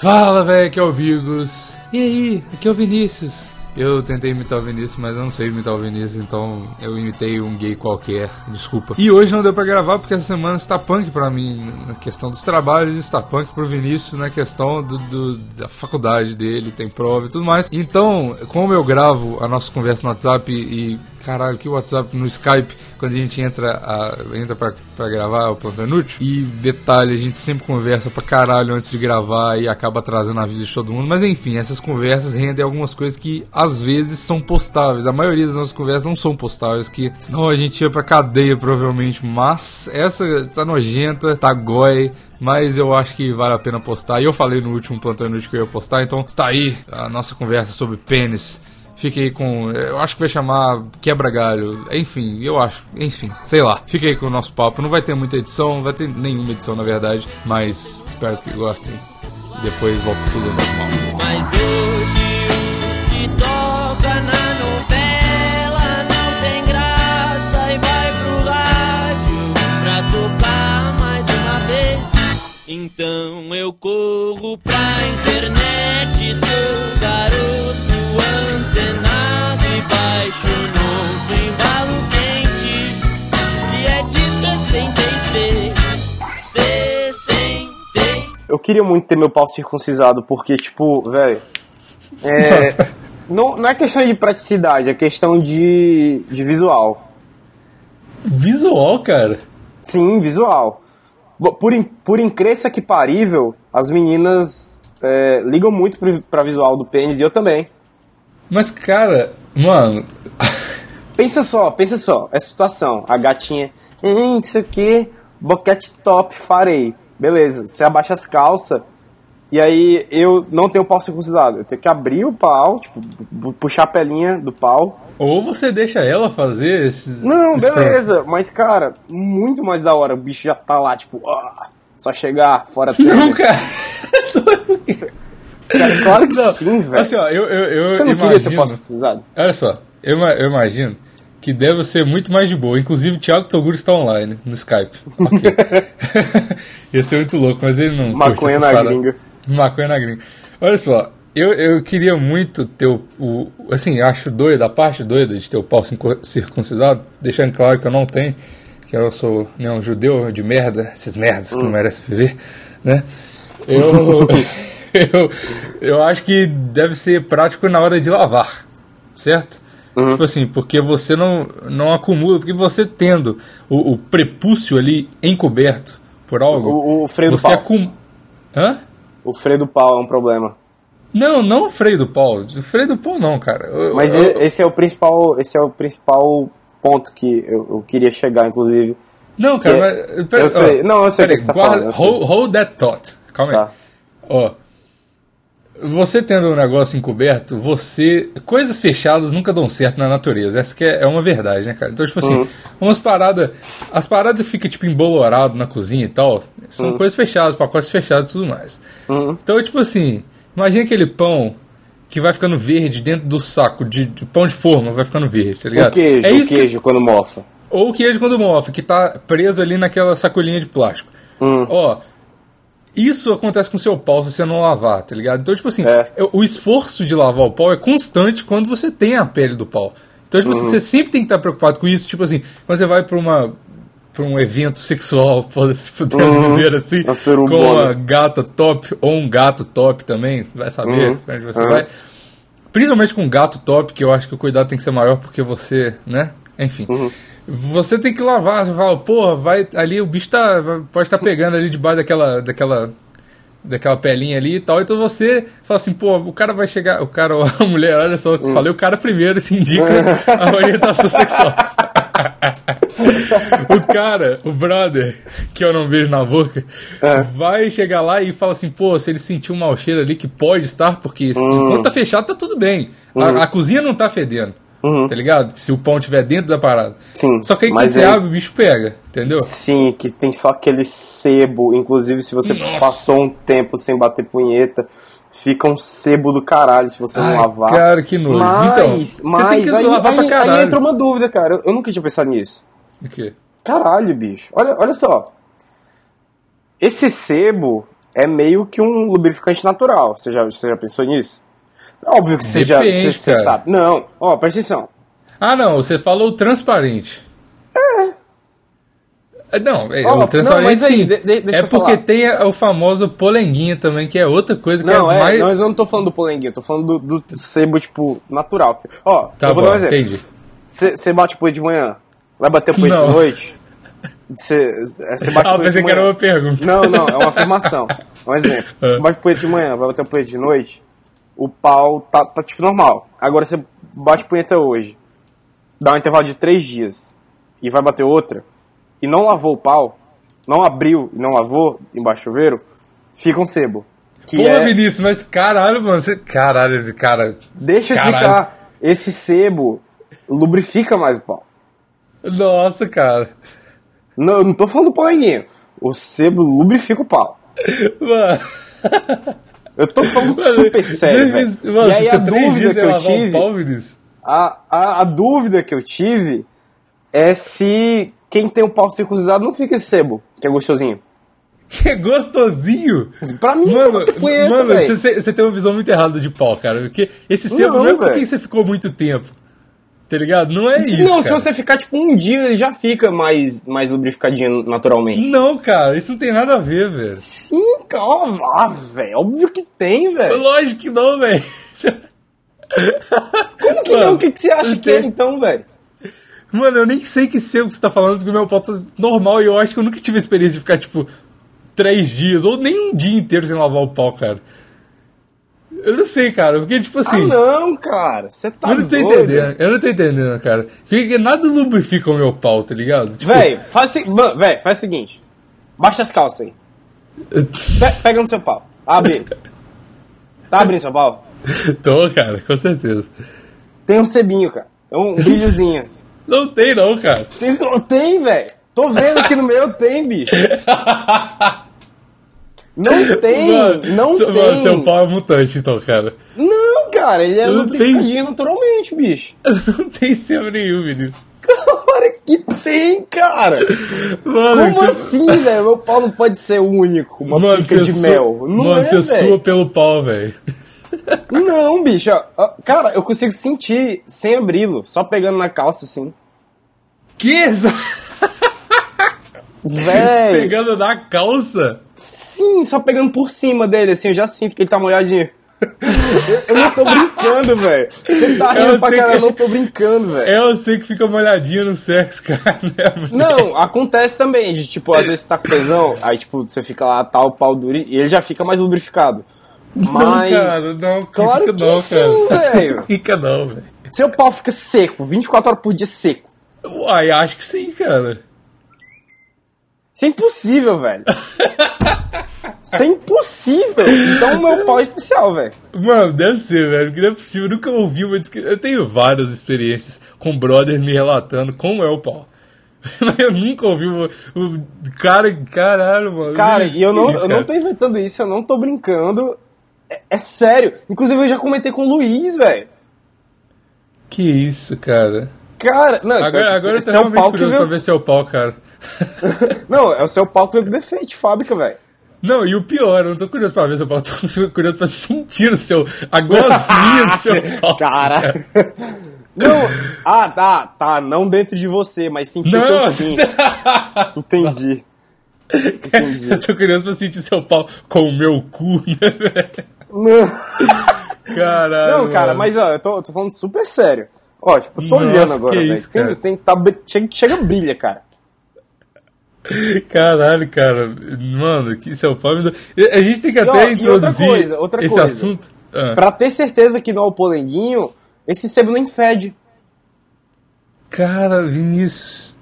Fala, velho, aqui é o Bigos. E aí, aqui é o Vinícius. Eu tentei imitar o Vinícius, mas eu não sei imitar o Vinícius, então eu imitei um gay qualquer, desculpa. E hoje não deu pra gravar porque essa semana está punk pra mim, na questão dos trabalhos, está punk pro Vinícius na questão do, do, da faculdade dele, tem prova e tudo mais. Então, como eu gravo a nossa conversa no WhatsApp e caralho, que WhatsApp no Skype, quando a gente entra, a, entra pra, pra gravar o Plantão Inútil. E detalhe, a gente sempre conversa pra caralho antes de gravar e acaba atrasando a vida de todo mundo. Mas enfim, essas conversas rendem algumas coisas que às vezes são postáveis. A maioria das nossas conversas não são postáveis, que senão a gente ia pra cadeia provavelmente. Mas essa tá nojenta, tá goi mas eu acho que vale a pena postar. E eu falei no último plantão inútil que eu ia postar, então está aí a nossa conversa sobre pênis Fiquei com. Eu acho que vai chamar Quebra-Galho. Enfim, eu acho. Enfim, sei lá. Fiquei com o nosso papo. Não vai ter muita edição, não vai ter nenhuma edição na verdade. Mas espero que gostem. Depois volta tudo normal. Mas hoje o que toca na novela não tem graça e vai pro rádio pra tocar mais uma vez. Então eu corro pra internet, sou garoto antenado e baixo novo embalo quente que é de 66 60 Eu queria muito ter meu pau circuncisado, porque, tipo, velho. É, não, não é questão de praticidade, é questão de, de visual. Visual, cara. Sim, visual. Por, por incresça que parível, as meninas é, ligam muito pra visual do pênis e eu também. Mas, cara, mano. Pensa só, pensa só, essa situação. A gatinha, hum, isso aqui, boquete top, farei. Beleza, você abaixa as calças, e aí eu não tenho pau circuncisado. Eu tenho que abrir o pau, tipo, puxar a pelinha do pau. Ou você deixa ela fazer esses. Não, esses beleza, mas cara, muito mais da hora. O bicho já tá lá, tipo, ó, só chegar fora Não, cara. Cara, claro que Não, sim, velho. Assim, ó, eu, eu, eu Você não imagino. queria ter circuncisado? Olha só, eu, eu imagino que deve ser muito mais de boa. Inclusive, o Thiago Toguro está online no Skype. Ok. Ia ser muito louco, mas ele não. Maconha na paradas. gringa. Maconha na gringa. Olha só, eu, eu queria muito ter o, o- Assim, acho doido, a parte doida de ter o pau circun- circuncisado, deixando claro que eu não tenho, que eu sou né, um judeu de merda, esses merdas que não merecem viver, né? Eu. eu, eu acho que deve ser prático na hora de lavar, certo? Tipo assim, porque você não, não acumula, porque você tendo o, o prepúcio ali encoberto por algo, O, o freio do você pau. acumula. Hã? O freio do pau é um problema. Não, não o freio do pau. O freio do pau não, cara. Eu- Mas eu- esse é o principal, esse é o principal ponto que eu, eu queria chegar, inclusive. Não, cara, que- mas. Pera, eu sei. ó, Não, eu sei o pera que você tá guarda- falando. Hold, hold that thought. Calma Tá. aí. Ó. Você tendo um negócio encoberto, você. Coisas fechadas nunca dão certo na natureza. Essa que é, é uma verdade, né, cara? Então, tipo assim, Uhum. umas paradas. As paradas ficam, tipo, embolorado na cozinha e tal. São coisas fechadas, pacotes fechados e tudo mais. Uhum. Então, tipo assim, imagina aquele pão que vai ficando verde dentro do saco de, de pão de forma, vai ficando verde, tá ligado? O queijo, é o isso que- queijo quando mofa. ou o queijo quando mofa, que tá preso ali naquela sacolinha de plástico. Hum. Ó, isso acontece com o seu pau se você não lavar, tá ligado? Então, tipo assim, É. o esforço de lavar o pau é constante quando você tem a pele do pau. Então, tipo assim, Uhum. você sempre tem que estar preocupado com isso. Tipo assim, quando você vai pra uma pra um evento sexual, se podemos Uhum. dizer assim, Uma suruba, com uma né? gata top ou um gato top também, vai saber Uhum. onde você Uhum. vai. Principalmente com gato top, que eu acho que o cuidado tem que ser maior porque você, né? Enfim. Você tem que lavar, você fala, porra, vai ali, o bicho tá, pode estar pegando ali debaixo daquela, daquela, daquela pelinha ali e tal. Então você fala assim, pô, o cara vai chegar, o cara ou a mulher, olha só, Hum. falei o cara primeiro, isso indica a orientação sexual. o cara, o brother, que eu não vejo na boca, É. vai chegar lá e fala assim, pô, se ele sentir um mau cheiro ali, que pode estar, porque Hum. enquanto tá fechado tá tudo bem. A, a cozinha não tá fedendo. Tá ligado? Se o pão estiver dentro da parada. Uhum. Sim, Só que aí quando você aí- abre, o bicho pega, entendeu? Sim, que tem só aquele sebo. Inclusive, se você Nossa. passou um tempo sem bater punheta, fica um sebo do caralho se você Ai, não lavar. cara, que nojo. Mas, Então, você mas tem que aí, lavar pra aí- caralho. aí entra uma dúvida, cara. Eu, eu nunca tinha pensado nisso. O quê? Caralho, bicho. Olha, olha só. Esse sebo, é meio que um lubrificante natural. Você já, você já pensou nisso? Óbvio que você já Depende, você, você sabe. Não, ó, presta atenção. Ah, não, você falou transparente. É. Não, é, Ó, o não, transparente mas aí, sim. de- de- é porque falar. tem o famoso polenguinho também, que é outra coisa que Não, é, é, mais. não, mas eu não tô falando do polenguinho, eu tô falando do, do sebo, tipo, natural. Ó, Tá eu vou bom, dar um exemplo. entendi. Você bate poeira de manhã, vai bater Não. de noite? Você bate Ah, pensei que era uma pergunta. Não, não, é uma afirmação. Um exemplo. É. Você bate punheta de manhã, vai bater punheta de noite, o pau tá, tá tipo normal. Agora você bate punheta hoje, dá um intervalo de três dias e vai bater outra, e não lavou o pau, não abriu e não lavou embaixo do chuveiro, fica um sebo. Que Porra, é, Vinícius, mas caralho, mano, você. Caralho, esse cara. deixa eu Caralho. explicar, esse sebo lubrifica mais o pau. Nossa, cara. Não, eu não tô falando do polenguinho. O sebo lubrifica o pau. Mano. Eu tô falando super sério, fez- velho. Mano, E aí a dúvida que eu tive... A, a, a dúvida que eu tive é se quem tem o pau circuncisado não fica esse sebo, que é gostosinho. Que é gostosinho. Pra mim, Mano, é punheta, mano você, tem uma visão muito errada de pau, cara. Porque esse sebo não, Não, é porque você ficou muito tempo. Tá ligado? Não é isso. Não, se cara. você ficar tipo um dia, ele já fica mais, mais lubrificadinho naturalmente. Não, cara, isso não tem nada a ver, velho. Sim, calma, ah, velho. Óbvio que tem, velho. Lógico que não, velho. Como que Mano, não? O que, que você acha que é então, velho? Mano, eu nem sei que sebo que você tá falando, porque meu pau tá normal e eu acho que eu nunca tive a experiência de ficar, tipo, três dias ou nem um dia inteiro sem lavar o pau, cara. Eu não sei, cara, porque, tipo Ah, assim. não, cara. Você tá eu não tô doido. entendendo, eu não tô entendendo, cara. Porque nada lubrifica o meu pau, tá ligado? Tipo, Véi, faz, se- mano, véi, faz o seguinte. Baixa as calças aí. Pe- pega no seu pau. Abre. Tá abrindo seu pau? Tô, cara, com certeza. Tem um sebinho, cara. É um brilhozinho. Não tem, não, cara. Tem, tem velho. Tô vendo aqui no meu, tem, bicho. Não tem, Mano, não seu, tem. Mano, seu pau é mutante, então, cara. Não, cara, ele é Não lubrificadinho tem- naturalmente, bicho. Não tem sebo nenhum, Vinícius. Cara, que tem, cara. Mano, Como você- assim, velho? Meu pau não pode ser único, uma Mano, pica de mel. Não Mano, é, você velho. sua pelo pau, velho. Não, bicho. Cara, eu consigo sentir sem abri-lo, só pegando na calça, assim. Que? Véi. Pegando na calça? Sim, só pegando por cima dele, assim, eu já sinto que ele tá molhadinho. eu, não tô brincando, velho. Você tá Eu rindo pra caralho, eu não tô brincando, velho. É, eu sei que fica molhadinho no sexo, cara. Né? Não, acontece também, de tipo, às vezes você tá com tesão, aí tipo, você fica lá, tal, o pau duro, e ele já fica mais lubrificado. Não, Mas. cara, não. Claro fica que não, sim, cara. velho. Fica não, velho. Seu pau fica seco, 24 horas por dia seco. Uai, acho que sim, cara. Isso é impossível, velho. Isso é impossível. Então o meu pau é especial, velho. Mano, deve ser, velho, porque não é possível. Eu nunca ouvi uma descrição. Eu tenho várias experiências com brothers me relatando como é o pau. Mas eu nunca ouvi o, o cara, caralho, mano. Cara, e eu não, Isso, eu não tô inventando isso, eu não tô brincando. É, é sério. Inclusive eu já comentei com o Luiz, velho. Que isso, cara. Cara, não, Agora, agora eu tô é o realmente pau que curioso pra ver seu pau, cara. Não, é o seu pau que veio com defeito de fábrica, velho. Não, e o pior, eu não tô curioso pra ver seu pau, tô curioso pra sentir o seu. a gosminha do seu pau. Cara. Não, ah, tá, tá, não dentro de você, mas eu Não, sim. Entendi. Entendi. eu tô curioso pra sentir seu pau com o meu cu, né, velho? Não, Caralho. não, cara, mano. mas ó, eu tô, eu tô falando super sério. Ó, tipo, eu tô Nossa, olhando agora, velho. Tem- tem- tá chega, chega brilha, cara. Caralho, cara. Mano, que seu pau. me dá- A gente tem que E, ó, até e outra introduzir coisa, outra esse coisa. assunto. Ah, Pra ter certeza que não é o polenguinho, esse sebo nem fede. Cara, Vinícius.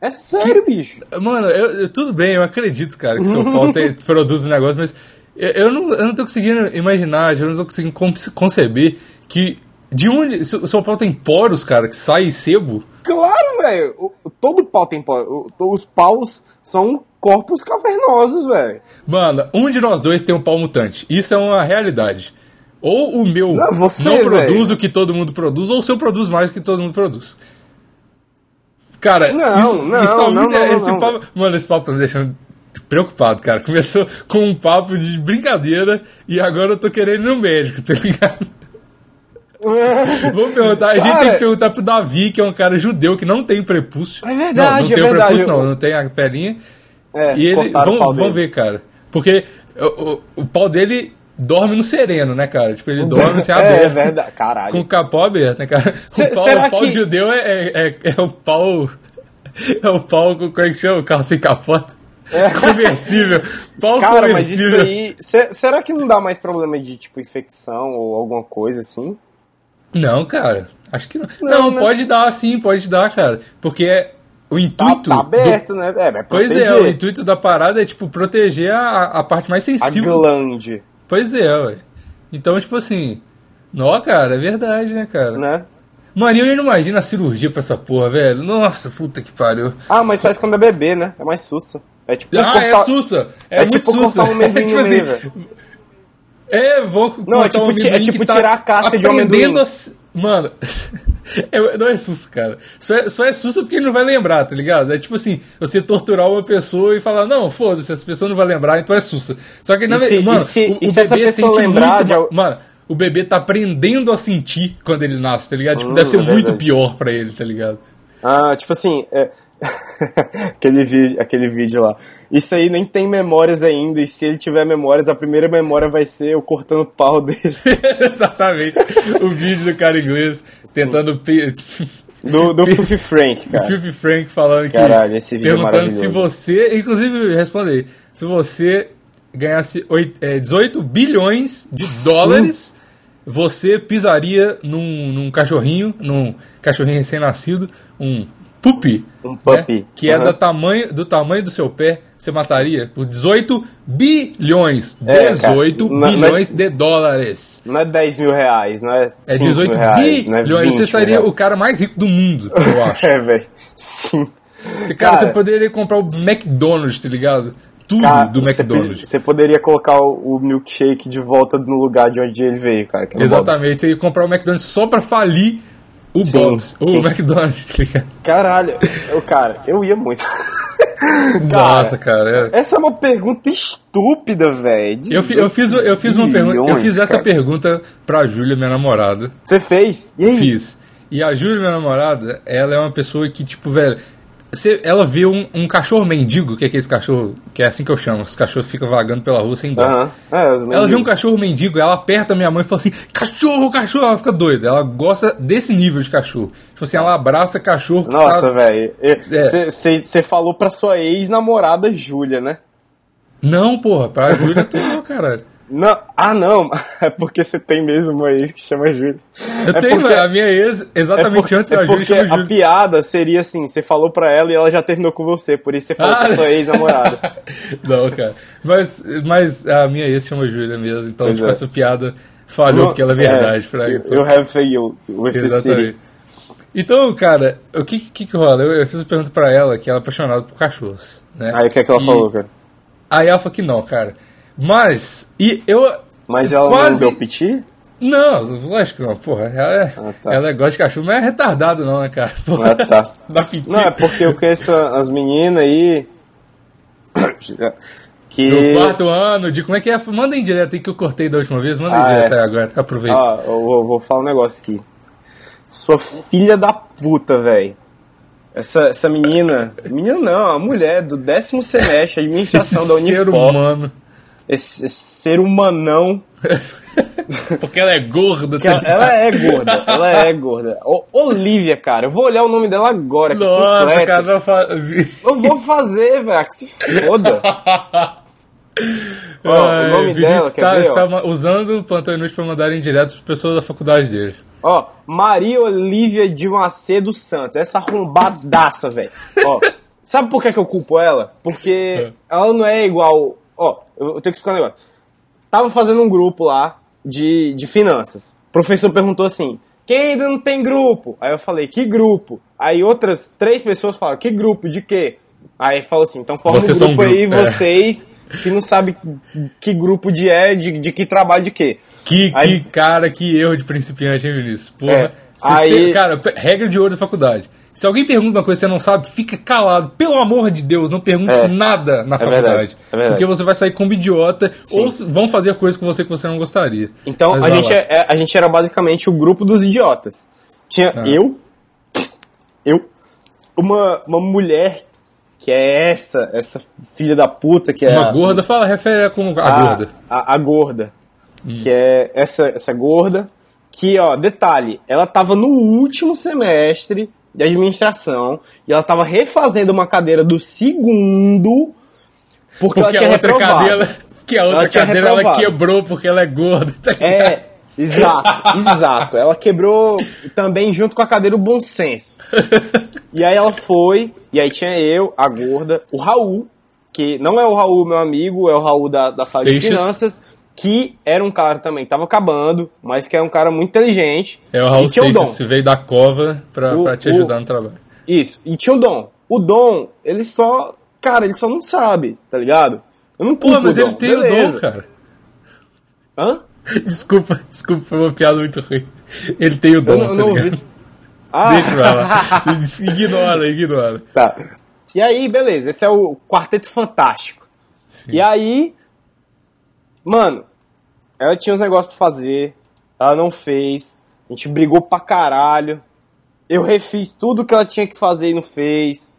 É sério, bicho. Mano, eu, eu- tudo bem, eu acredito, cara, que seu pau tem- produz um negócio, mas eu, eu não, eu não tô conseguindo imaginar, eu não tô conseguindo con- conceber que. De onde. se O seu pau tem poros, cara, que sai sebo? Claro, velho. Todo pau tem pau. Os paus são corpos cavernosos, velho. Mano, um de nós dois tem um pau mutante. Isso é uma realidade. Ou o meu Não, você, não produz velho. o que todo mundo produz, ou o seu produz mais do que todo mundo produz. Cara, Não, isso, não, isso tá muito- não, esse não, papo, Mano, esse papo tá me deixando preocupado, cara. Começou com um papo de brincadeira e agora eu tô querendo ir no médico, tá ligado? Vamos perguntar, a gente Cara- tem que perguntar pro Davi, que é um cara judeu que não tem prepúcio. É verdade, não, não é tem verdade. prepúcio, não, não tem a perninha. É, E ele, vamos, vamos ver, cara. Porque o, o, o pau dele dorme no sereno, né, cara? Tipo, ele dorme assim, É, aberto. é verdade, caralho. Com o capô aberto, né, cara? Se- o pau, o pau que- judeu é, é, é, é o pau. É o pau com. Como é que chama? O carro sem capota. Conversível. Pau Cara, mas isso conversível. aí. se- será que não dá mais problema de, tipo, infecção ou alguma coisa assim? Não, cara. Acho que não. Não, Não, né? pode dar, sim, pode dar, cara. Porque é o Tá, intuito. tá do- aberto, né? É, vai Pois é, o intuito da parada é, tipo, proteger a, a parte mais a sensível. glande, Pois é, ué. Então, tipo assim. Não, cara, é verdade, né, cara? né? Mano, eu não imagino a cirurgia pra essa porra, velho. Nossa, puta que pariu. Ah, mas faz quando é bebê, né? É mais sussa. É tipo Ah, é cortar- sussa. É, É muito tipo sussa. um é tipo assim. meio. É, vou Não, é tipo um é tipo tá tirar a casca de um amendoim. a Mano, é- não é sussa, cara. Só é, só é sussa porque ele não vai lembrar, tá ligado? É tipo assim, você torturar uma pessoa e falar, não, foda-se, essa pessoa não vai lembrar, então é sussa. Só que, na verdade, mano, se- o, o se bebê sente lembrar muito... de Mano, o bebê tá aprendendo a sentir quando ele nasce, tá ligado? Tipo, Hum, deve ser é muito pior pra ele, tá ligado? Ah, tipo assim, é... aquele, vídeo, aquele vídeo lá. Isso aí nem tem memórias ainda, e se ele tiver memórias, a primeira memória vai ser eu cortando o pau dele. Exatamente. O vídeo do cara inglês tentando... Do, do Frank, cara. Philip Frank falando que. Caralho, esse vídeo é perguntando se maravilhoso. você. Inclusive, responde aí. Se você ganhasse oit- é, 18 bilhões de dólares, você pisaria num, num cachorrinho, num cachorrinho recém-nascido, um puppy. Um puppy. né, que é Uhum. do tamanho, do tamanho do seu pé, você mataria por 18 bilhões. É, cara, 18 não- não é- bilhões de dólares. Não é 10 mil reais, não é É 5 18 mil reais, não é 20 bilhões. Você mil seria o cara mais rico do mundo, eu acho. É, velho. Sim. Você, cara, Cara- você poderia comprar o McDonald's, tá ligado? Tudo Cara, do você McDonald's. Você poderia colocar o, o milkshake de volta no lugar de onde ele veio, cara. é. Exatamente, você ia comprar o McDonald's só pra falir o Sim, Bob's, o sim. McDonald's, tá? Caralho, eu, cara, eu ia muito. Nossa, cara. é- Essa é uma pergunta estúpida, velho. Eu, fi- eu fiz, eu fiz uma pergunta. Eu fiz essa cara. pergunta pra Júlia, minha namorada. Você fez? E aí? Fiz. E a Júlia, minha namorada, ela é uma pessoa que, tipo, velho. Você, ela vê um, um cachorro mendigo, que é aquele cachorro, que é assim que eu chamo, os cachorros ficam vagando pela rua sem dó. Aham. É, Ela vê um cachorro mendigo, ela aperta minha mãe e fala assim: cachorro, cachorro, ela fica doida. Ela gosta desse nível de cachorro. Tipo assim, ela abraça cachorro Nossa, tá... velho. É. Você falou pra sua ex-namorada Júlia, né? Não, porra, pra Júlia tu não, caralho. Não, ah, não. É porque você tem mesmo uma ex que chama Júlia. Eu É tenho, porque- a minha ex, exatamente é antes é da Júlia, porque chama a Júlia. piada seria assim, você falou pra ela e ela já terminou com você, por isso você falou Ah. pra sua ex-namorada. não, cara. Mas, mas a minha ex chama Júlia mesmo, então tipo, é. essa piada falhou porque ela é verdade. pra you, you have failed with. Exatamente. Então, cara, o que que, que rola? Eu, eu fiz uma pergunta pra ela, que ela é apaixonada por cachorros, né? Aí o que é que ela E- falou, cara? Aí ela falou que não, cara. Mas, e eu. Mas ela quase- não deu piti? Não, lógico que não, porra. Ela, é, Ah, tá. ela gosta de cachorro, mas é retardado, não, né, cara? Porra, Ah, tá. dá piti. Não, é porque eu conheço as meninas aí. Que. No quarto ano, de como é que é? Manda em direto aí que eu cortei da última vez, manda em Ah, direto é. aí agora, aproveita. Ó, eu vou, vou falar um negócio aqui. Sua filha da puta, velho. Essa, essa menina. Menina não, a mulher do décimo semestre, administração Esse da ser Unifor. humano. Esse, esse ser humanão. Porque ela é gorda, ela, ela é gorda, ela é gorda. Ô, Olivia, cara, eu vou olhar o nome dela agora. Nossa, completo. cara, não fa... Eu vou fazer, velho, que se foda. Ó, o nome Vinícius dela, tá, ver, ó? está usando o plantão inútil pra mandarem direto para pessoas da faculdade dele. Ó, Maria Olivia de Macedo Santos. Essa arrombadaça, velho. Ó, sabe por que, que eu culpo ela? Porque ela não é igual. Ó, eu eu tenho que explicar um negócio. Tava fazendo um grupo lá de, de finanças. O professor perguntou assim: quem ainda não tem grupo? Aí eu falei: que grupo? Aí outras três pessoas falaram: que grupo? De quê? Aí falou assim: então forma Vocês um grupo aí, é. vocês que não sabem que grupo de é, de, de que trabalho de quê. Que, Aí- que cara, que erro de principiante, hein, Vinícius? Porra. É, aí- você- cara, regra de ouro da faculdade. Se alguém pergunta uma coisa que você não sabe, fica calado. Pelo amor de Deus, não pergunte É. nada na É faculdade. verdade, é verdade. Porque você vai sair como idiota Sim. ou vão fazer coisas com você que você não gostaria. Então Mas a gente, é- é- a gente era basicamente o grupo dos idiotas. Tinha Ah. eu, eu, uma, uma mulher que é essa, essa filha da puta que é Uma a- gorda, fala, refere a como a, a gorda. A, a gorda. Hum. Que é essa, essa gorda. Que, ó, detalhe, ela tava no último semestre de administração e ela tava refazendo uma cadeira do segundo porque, ela Porque tinha a outra reprovado. cadeira, que a outra Ela tinha cadeira ela quebrou porque ela é gorda. Tá? É, exato, exato. Ela quebrou também junto com a cadeira o bom senso. E aí ela foi, e aí tinha eu, a gorda, o Raul, que não é o Raul, meu amigo, é o Raul da, da sala de finanças, que era um cara também, tava acabando, mas que é um cara muito inteligente. É o Raul o Seixas, você veio da cova pra, O- pra te o- ajudar no trabalho. Isso, e tinha o Dom. O Dom, ele só, cara, ele só não sabe, tá ligado? Eu não Pô, mas o ele Dom, tem o beleza. dom, cara. Hã? Desculpa, desculpa, foi uma piada muito ruim. Ele tem o dom, Eu eu tá ligado? ouvi. Ah. Deixa pra lá. ignora, ignora. Tá. E aí, beleza, esse é o Quarteto Fantástico. E aí, mano, ela tinha uns negócios pra fazer, ela não fez, a gente brigou pra caralho, eu refiz tudo que ela tinha que fazer e não fez.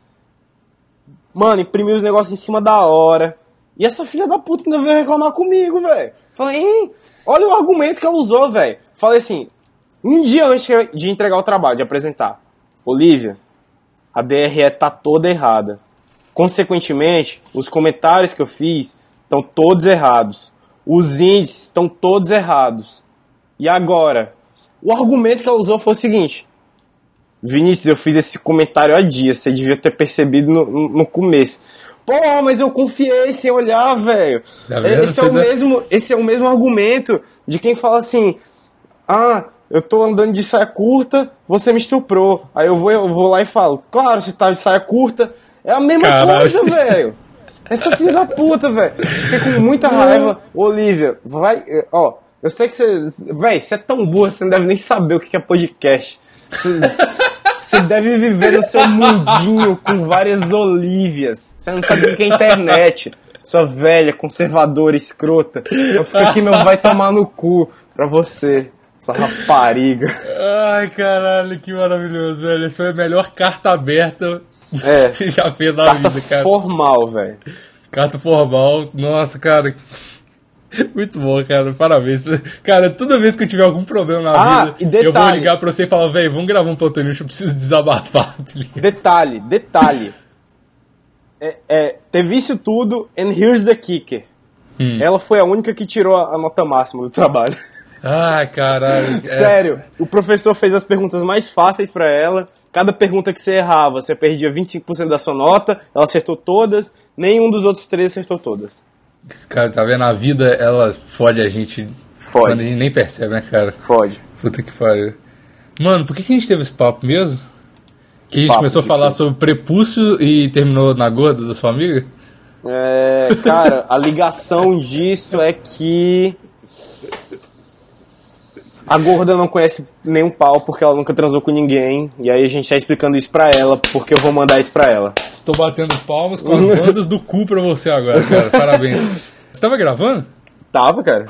Mano, imprimi os negócios em cima da hora. E essa filha da puta ainda veio reclamar comigo, velho. Falei, hein, olha o argumento que ela usou, velho. Falei assim, um dia antes de entregar o trabalho, de apresentar. Olivia, a DRE tá toda errada. Consequentemente, os comentários que eu fiz estão todos errados. Os índices estão todos errados. E agora? O argumento que ela usou foi o seguinte: Vinícius, eu fiz esse comentário há dias, você devia ter percebido no, no- começo. Pô, mas eu confiei sem olhar, velho. Tá? Esse, é o dá- mesmo, esse é o mesmo argumento de quem fala assim: ah, eu tô andando de saia curta, você me estuprou. Aí eu vou, eu vou lá e falo, claro, você tá de saia curta. É a mesma Caralho. coisa, velho. Essa filha da puta, velho. Fiquei com muita raiva. Olivia, vai. Ó, eu sei que você. Véi, você é tão burra, você não deve nem saber o que é podcast. Você, deve viver no seu mundinho com várias Olívias. Você não sabe o que é internet. Sua velha, conservadora, escrota. Eu fico aqui, meu vai tomar no cu pra você. Sua rapariga. Ai, caralho, que maravilhoso, velho. Essa foi a melhor carta aberta É. você já fez na Carta vida, cara. formal, velho. Carta formal. Nossa, cara. Muito bom, cara. Parabéns. Cara, toda vez que eu tiver algum problema na Ah, vida, detalhe. eu vou ligar pra você e falar, velho, vamos gravar um Plantonilson, eu preciso desabafar. tá? Detalhe, detalhe. É, é, teve isso tudo, and here's the kicker. Hum. Ela foi a única que tirou a nota máxima do trabalho. Ai, caralho. É, Sério, o professor fez as perguntas mais fáceis pra ela. Cada pergunta que você errava, você perdia 25% da sua nota. Ela acertou todas, nenhum dos outros três acertou todas. Cara, tá vendo? A vida, ela fode a gente Fode. quando a gente nem percebe, né, cara? Fode. Puta que pariu. Mano, por que, que a gente teve esse papo mesmo? Que a gente Papo começou a falar quê? sobre prepúcio e terminou na gorda da sua amiga? É, cara, a ligação disso é que a gorda não conhece nenhum pau porque ela nunca transou com ninguém. E aí a gente tá explicando isso pra ela, porque eu vou mandar isso pra ela. Estou batendo palmas com as bandas do cu pra você agora, cara. Parabéns. Você tava gravando? Tava, cara.